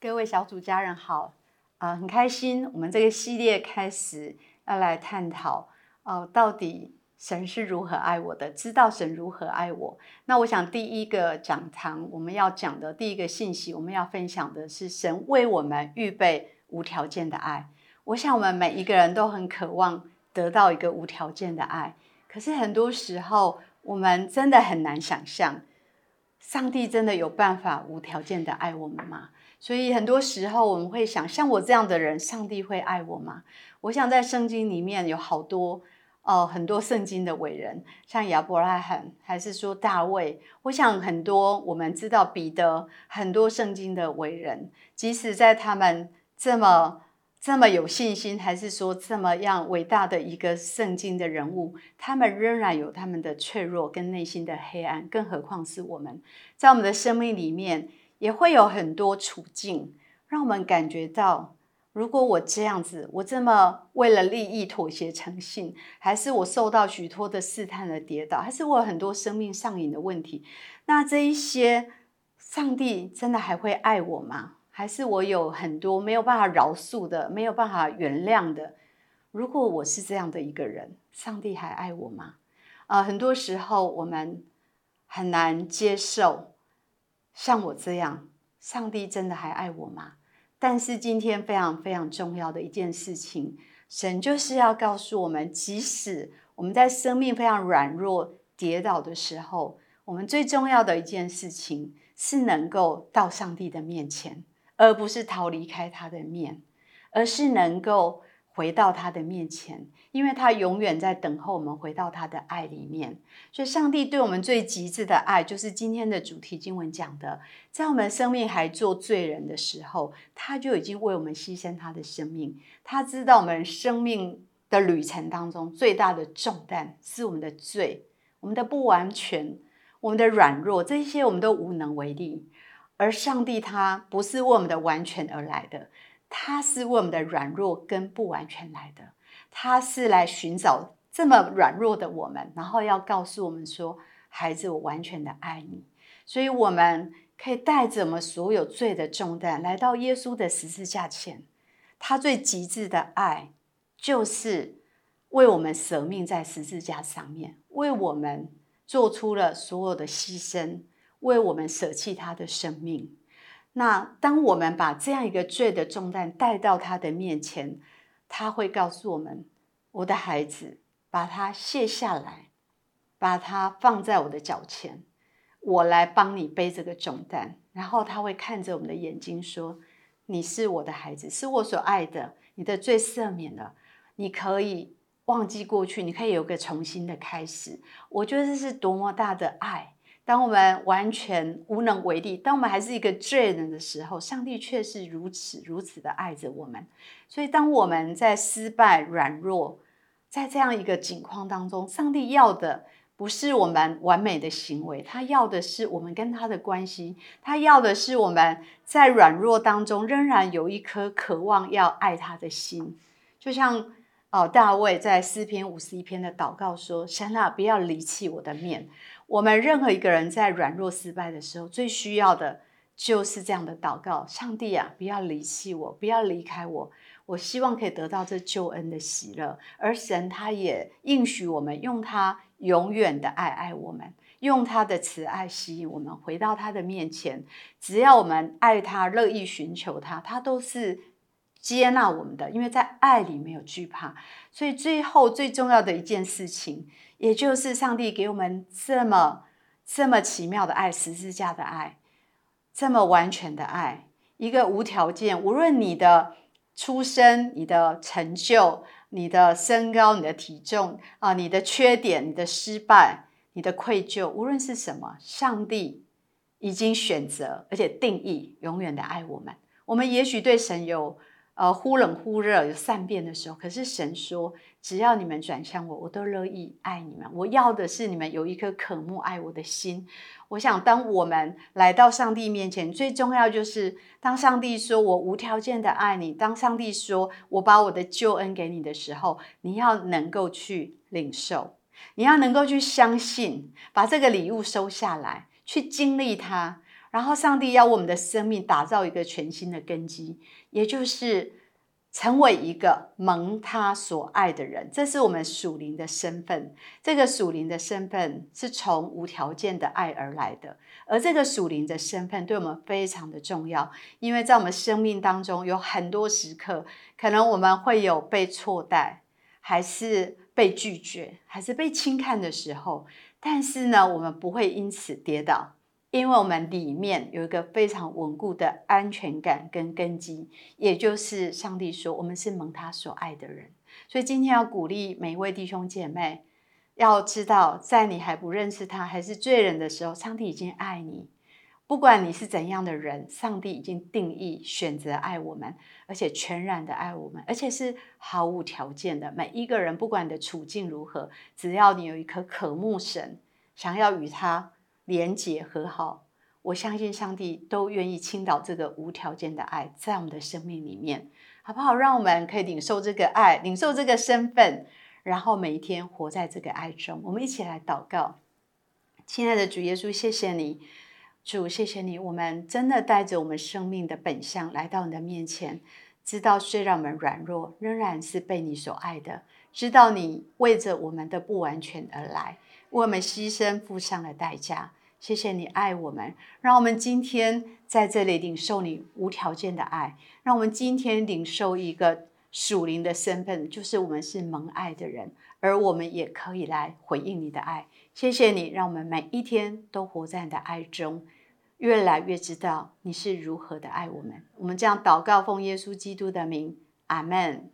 各位小组家人好，啊，很开心，我们这个系列开始要来探讨，哦，到底神是如何爱我的？知道神如何爱我。那我想第一个讲堂我们要讲的第一个信息，我们要分享的是神为我们预备无条件的爱。我想我们每一个人都很渴望得到一个无条件的爱，可是很多时候我们真的很难想象，上帝真的有办法无条件的爱我们吗？所以很多时候我们会想，像我这样的人，上帝会爱我吗？我想在圣经里面有好多，呃，很多圣经的伟人，像亚伯拉罕，还是说大卫。我想很多我们知道彼得，很多圣经的伟人，即使在他们这么这么有信心，还是说这么样伟大的一个圣经的人物，他们仍然有他们的脆弱跟内心的黑暗，更何况是我们在我们的生命里面。也会有很多处境，让我们感觉到，如果我这样子，我这么为了利益妥协诚信，还是我受到许多的试探的跌倒，还是我有很多生命上瘾的问题，那这一些，上帝真的还会爱我吗？还是我有很多没有办法饶恕的，没有办法原谅的？如果我是这样的一个人，上帝还爱我吗？啊，很多时候我们很难接受。像我这样，上帝真的还爱我吗？但是今天非常非常重要的一件事情，神就是要告诉我们，即使我们在生命非常软弱、跌倒的时候，我们最重要的一件事情是能够到上帝的面前，而不是逃离开他的面，而是能够。回到他的面前，因为他永远在等候我们回到他的爱里面。所以，上帝对我们最极致的爱，就是今天的主题经文讲的，在我们生命还做罪人的时候，他就已经为我们牺牲他的生命。他知道我们生命的旅程当中最大的重担是我们的罪、我们的不完全、我们的软弱，这些我们都无能为力。而上帝他不是为我们的完全而来的。他是为我们的软弱跟不完全来的，他是来寻找这么软弱的我们，然后要告诉我们说：“孩子，我完全的爱你。”所以我们可以带着我们所有罪的重担来到耶稣的十字架前。他最极致的爱，就是为我们舍命在十字架上面，为我们做出了所有的牺牲，为我们舍弃他的生命。那当我们把这样一个罪的重担带到他的面前，他会告诉我们：“我的孩子，把它卸下来，把它放在我的脚前，我来帮你背这个重担。”然后他会看着我们的眼睛说：“你是我的孩子，是我所爱的，你的罪赦免了，你可以忘记过去，你可以有个重新的开始。”我觉得这是多么大的爱。当我们完全无能为力，当我们还是一个罪人的时候，上帝却是如此如此的爱着我们。所以，当我们在失败、软弱，在这样一个境况当中，上帝要的不是我们完美的行为，他要的是我们跟他的关系，他要的是我们在软弱当中仍然有一颗渴望要爱他的心。就像哦，大卫在诗篇五十一篇的祷告说：“神啊，不要离弃我的面。”我们任何一个人在软弱失败的时候，最需要的就是这样的祷告：上帝啊，不要离弃我，不要离开我。我希望可以得到这救恩的喜乐，而神他也应许我们，用他永远的爱爱我们，用他的慈爱吸引我们回到他的面前。只要我们爱他，乐意寻求他，他都是接纳我们的，因为在爱里没有惧怕。所以最后最重要的一件事情。也就是上帝给我们这么这么奇妙的爱，十字架的爱，这么完全的爱，一个无条件，无论你的出身、你的成就、你的身高、你的体重啊、你的缺点、你的失败、你的愧疚，无论是什么，上帝已经选择而且定义永远的爱我们。我们也许对神有。呃，忽冷忽热，有善变的时候。可是神说，只要你们转向我，我都乐意爱你们。我要的是你们有一颗渴慕爱我的心。我想，当我们来到上帝面前，最重要就是当上帝说我无条件的爱你，当上帝说我把我的救恩给你的时候，你要能够去领受，你要能够去相信，把这个礼物收下来，去经历它。然后上帝要我们的生命打造一个全新的根基，也就是成为一个蒙他所爱的人。这是我们属灵的身份。这个属灵的身份是从无条件的爱而来的，而这个属灵的身份对我们非常的重要，因为在我们生命当中有很多时刻，可能我们会有被错待，还是被拒绝，还是被轻看的时候，但是呢，我们不会因此跌倒。因为我们里面有一个非常稳固的安全感跟根基，也就是上帝说我们是蒙他所爱的人。所以今天要鼓励每一位弟兄姐妹，要知道在你还不认识他还是罪人的时候，上帝已经爱你。不管你是怎样的人，上帝已经定义选择爱我们，而且全然的爱我们，而且是毫无条件的。每一个人，不管你的处境如何，只要你有一颗渴慕神，想要与他。连结和好，我相信上帝都愿意倾倒这个无条件的爱在我们的生命里面，好不好？让我们可以领受这个爱，领受这个身份，然后每一天活在这个爱中。我们一起来祷告，亲爱的主耶稣，谢谢你，主，谢谢你，我们真的带着我们生命的本相来到你的面前，知道虽然我们软弱，仍然是被你所爱的，知道你为着我们的不完全而来，为我们牺牲付上了代价。谢谢你爱我们，让我们今天在这里领受你无条件的爱，让我们今天领受一个属灵的身份，就是我们是蒙爱的人，而我们也可以来回应你的爱。谢谢你，让我们每一天都活在你的爱中，越来越知道你是如何的爱我们。我们这样祷告，奉耶稣基督的名，阿门。